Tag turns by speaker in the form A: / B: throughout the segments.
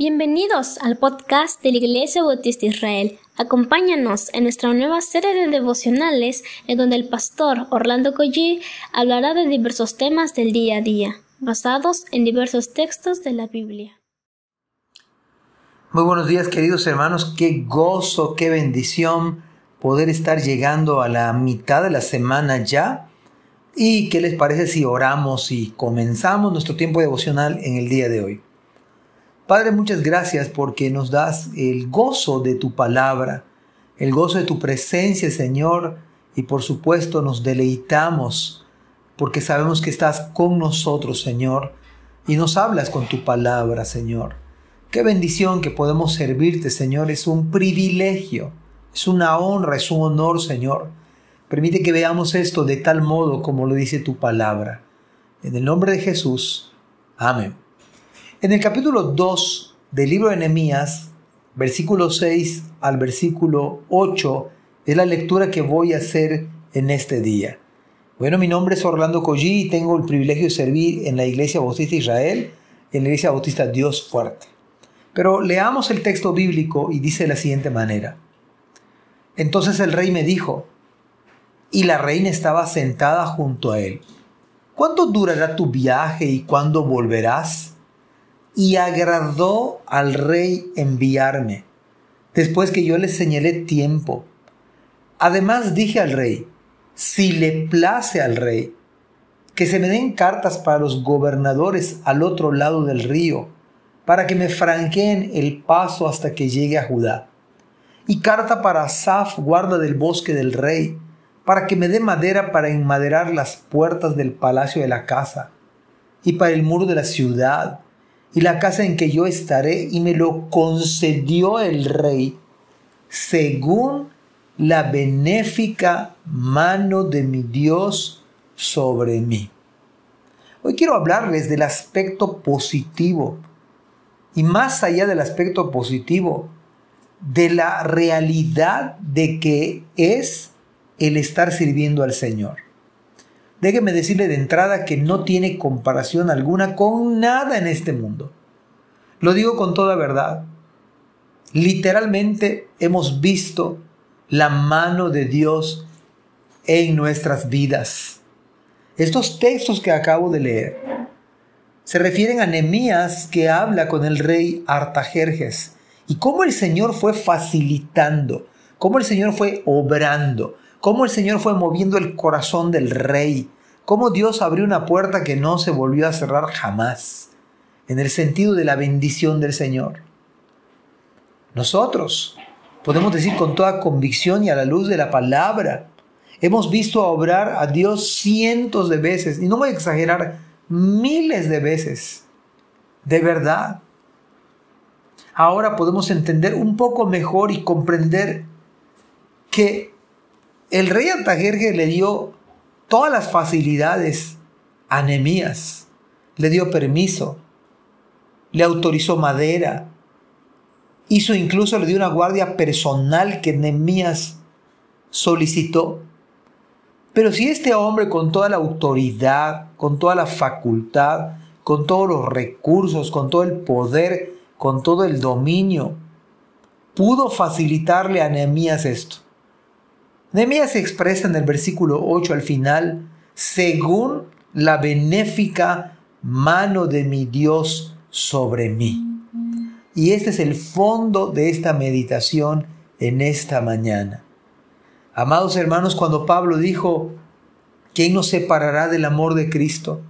A: Bienvenidos al podcast de la Iglesia Bautista Israel. Acompáñanos en nuestra nueva serie de devocionales en donde el pastor Orlando Collie hablará de diversos temas del día a día, basados en diversos textos de la Biblia.
B: Muy buenos días queridos hermanos, qué gozo, qué bendición poder estar llegando a la mitad de la semana ya. ¿Y qué les parece si oramos y comenzamos nuestro tiempo devocional en el día de hoy? Padre, muchas gracias porque nos das el gozo de tu palabra, el gozo de tu presencia, Señor, y por supuesto nos deleitamos porque sabemos que estás con nosotros, Señor, y nos hablas con tu palabra, Señor. Qué bendición que podemos servirte, Señor, es un privilegio, es una honra, es un honor, Señor. Permite que veamos esto de tal modo como lo dice tu palabra. En el nombre de Jesús. Amén. En el capítulo 2 del libro de Nehemías, versículo 6 al versículo 8, es la lectura que voy a hacer en este día. Bueno, mi nombre es Orlando Collí y tengo el privilegio de servir en la Iglesia Bautista Israel, en la Iglesia Bautista Dios Fuerte. Pero leamos el texto bíblico y dice de la siguiente manera. Entonces el rey me dijo, y la reina estaba sentada junto a él. ¿Cuánto durará tu viaje y cuándo volverás? Y agradó al rey enviarme, después que yo le señalé tiempo. Además dije al rey, si le place al rey, que se me den cartas para los gobernadores al otro lado del río, para que me franqueen el paso hasta que llegue a Judá. Y carta para Asaf, guarda del bosque del rey, para que me dé madera para enmaderar las puertas del palacio de la casa, y para el muro de la ciudad, y la casa en que yo estaré, y me lo concedió el rey, según la benéfica mano de mi Dios sobre mí. Hoy quiero hablarles del aspecto positivo y más allá del aspecto positivo, de la realidad de que es el estar sirviendo al Señor. Déjeme decirle de entrada que no tiene comparación alguna con nada en este mundo. Lo digo con toda verdad. Literalmente hemos visto la mano de Dios en nuestras vidas. Estos textos que acabo de leer se refieren a Nehemías que habla con el rey Artajerjes y cómo el Señor fue facilitando, cómo el Señor fue obrando, cómo el Señor fue moviendo el corazón del rey, cómo Dios abrió una puerta que no se volvió a cerrar jamás, en el sentido de la bendición del Señor. Nosotros podemos decir con toda convicción y a la luz de la palabra, hemos visto obrar a Dios cientos de veces, y no voy a exagerar, miles de veces, de verdad. Ahora podemos entender un poco mejor y comprender que el rey Antajerje le dio todas las facilidades a Nehemías. Le dio permiso, le autorizó madera, hizo incluso, le dio una guardia personal que Nehemías solicitó. Pero si este hombre con toda la autoridad, con toda la facultad, con todos los recursos, con todo el poder, con todo el dominio, pudo facilitarle a Nehemías esto, Nehemías se expresa en el versículo 8 al final, según la benéfica mano de mi Dios sobre mí. Y este es el fondo de esta meditación en esta mañana. Amados hermanos, cuando Pablo dijo, ¿quién nos separará del amor de Cristo?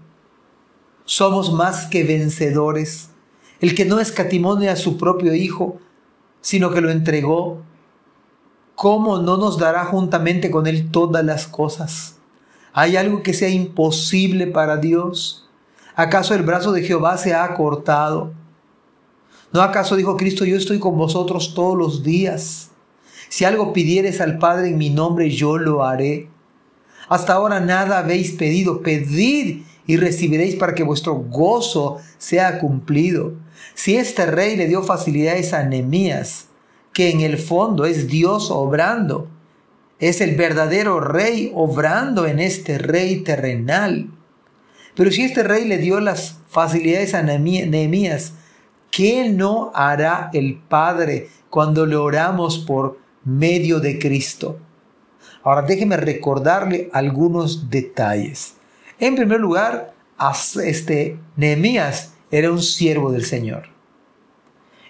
B: Somos más que vencedores. El que no escatimone a su propio Hijo, sino que lo entregó ¿cómo no nos dará juntamente con Él todas las cosas? ¿Hay algo que sea imposible para Dios? ¿Acaso el brazo de Jehová se ha cortado? ¿No acaso dijo Cristo, yo estoy con vosotros todos los días? Si algo pidieres al Padre en mi nombre, yo lo haré. Hasta ahora nada habéis pedido, pedid y recibiréis para que vuestro gozo sea cumplido. Si este rey le dio facilidades a Nehemías, que en el fondo es Dios obrando. Es el verdadero rey obrando en este rey terrenal. Pero si este rey le dio las facilidades a Nehemías, ¿qué no hará el Padre cuando le oramos por medio de Cristo? Ahora déjeme recordarle algunos detalles. En primer lugar, este Nehemías era un siervo del Señor.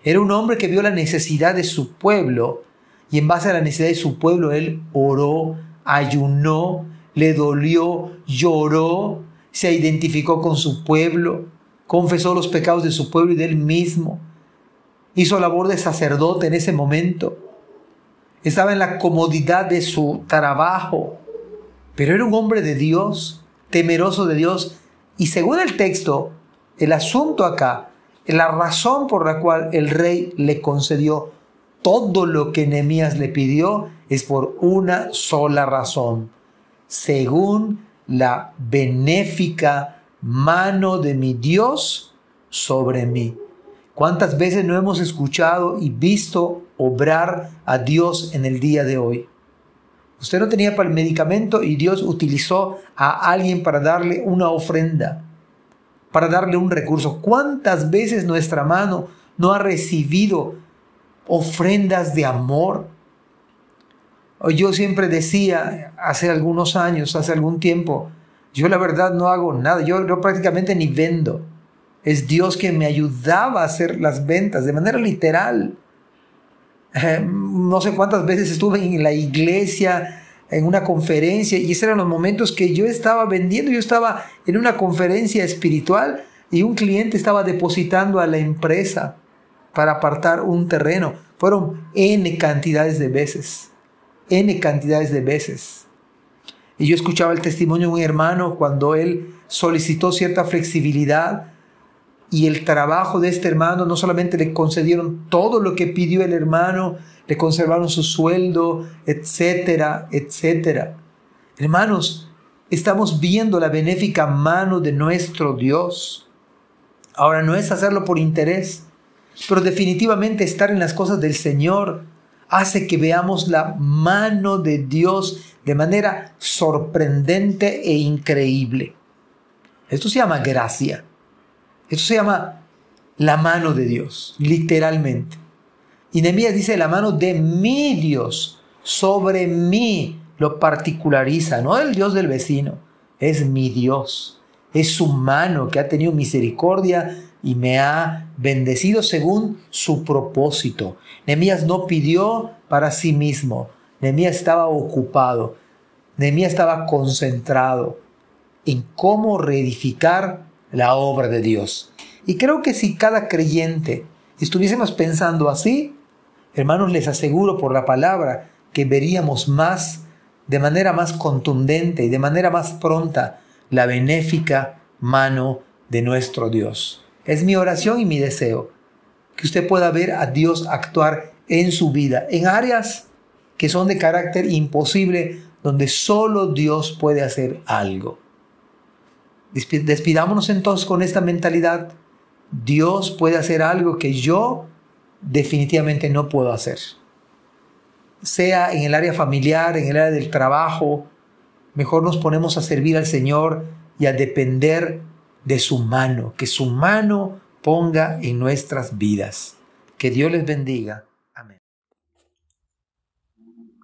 B: Era un hombre que vio la necesidad de su pueblo y en base a la necesidad de su pueblo él oró, ayunó, le dolió, lloró, se identificó con su pueblo, confesó los pecados de su pueblo y de él mismo. Hizo labor de sacerdote en ese momento. Estaba en la comodidad de su trabajo, pero era un hombre de Dios, temeroso de Dios. Y según el texto, el asunto acá, la razón por la cual el rey le concedió todo lo que Nehemías le pidió es por una sola razón, según la benéfica mano de mi Dios sobre mí. ¿Cuántas veces no hemos escuchado y visto obrar a Dios en el día de hoy? Usted no tenía para el medicamento y Dios utilizó a alguien para darle una ofrenda, para darle un recurso. ¿Cuántas veces nuestra mano no ha recibido ofrendas de amor? Yo siempre decía hace algunos años, hace algún tiempo, yo la verdad no hago nada, yo, prácticamente ni vendo. Es Dios que me ayudaba a hacer las ventas de manera literal. Eh, no sé cuántas veces estuve en la iglesia, en una conferencia, y esos eran los momentos que yo estaba vendiendo, yo estaba en una conferencia espiritual y un cliente estaba depositando a la empresa para apartar un terreno. Fueron N cantidades de veces. N cantidades de veces. Y yo escuchaba el testimonio de un hermano cuando él solicitó cierta flexibilidad y el trabajo de este hermano no solamente le concedieron todo lo que pidió el hermano, le conservaron su sueldo, etcétera, etcétera. Hermanos, estamos viendo la benéfica mano de nuestro Dios. Ahora no es hacerlo por interés, pero definitivamente estar en las cosas del Señor hace que veamos la mano de Dios de manera sorprendente e increíble. Esto se llama gracia. Esto se llama la mano de Dios, literalmente. Y Nehemías dice la mano de mi Dios sobre mí lo particulariza, no el Dios del vecino, es mi Dios. Es su mano que ha tenido misericordia y me ha bendecido según su propósito. Nehemías no pidió para sí mismo. Nehemías estaba ocupado. Nehemías estaba concentrado en cómo reedificar la obra de Dios. Y creo que si cada creyente estuviésemos pensando así, hermanos, les aseguro por la palabra que veríamos más, de manera más contundente y de manera más pronta, la benéfica mano de nuestro Dios. Es mi oración y mi deseo que usted pueda ver a Dios actuar en su vida, en áreas que son de carácter imposible, donde solo Dios puede hacer algo. Despidámonos entonces con esta mentalidad. Dios puede hacer algo que yo definitivamente no puedo hacer. Sea en el área familiar, en el área del trabajo, mejor nos ponemos a servir al Señor y a depender de su mano, que su mano ponga en nuestras vidas. Que Dios les bendiga. Amén.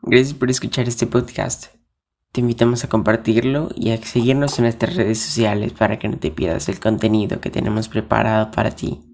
C: Gracias por escuchar este podcast. Te invitamos a compartirlo y a seguirnos en nuestras redes sociales para que no te pierdas el contenido que tenemos preparado para ti.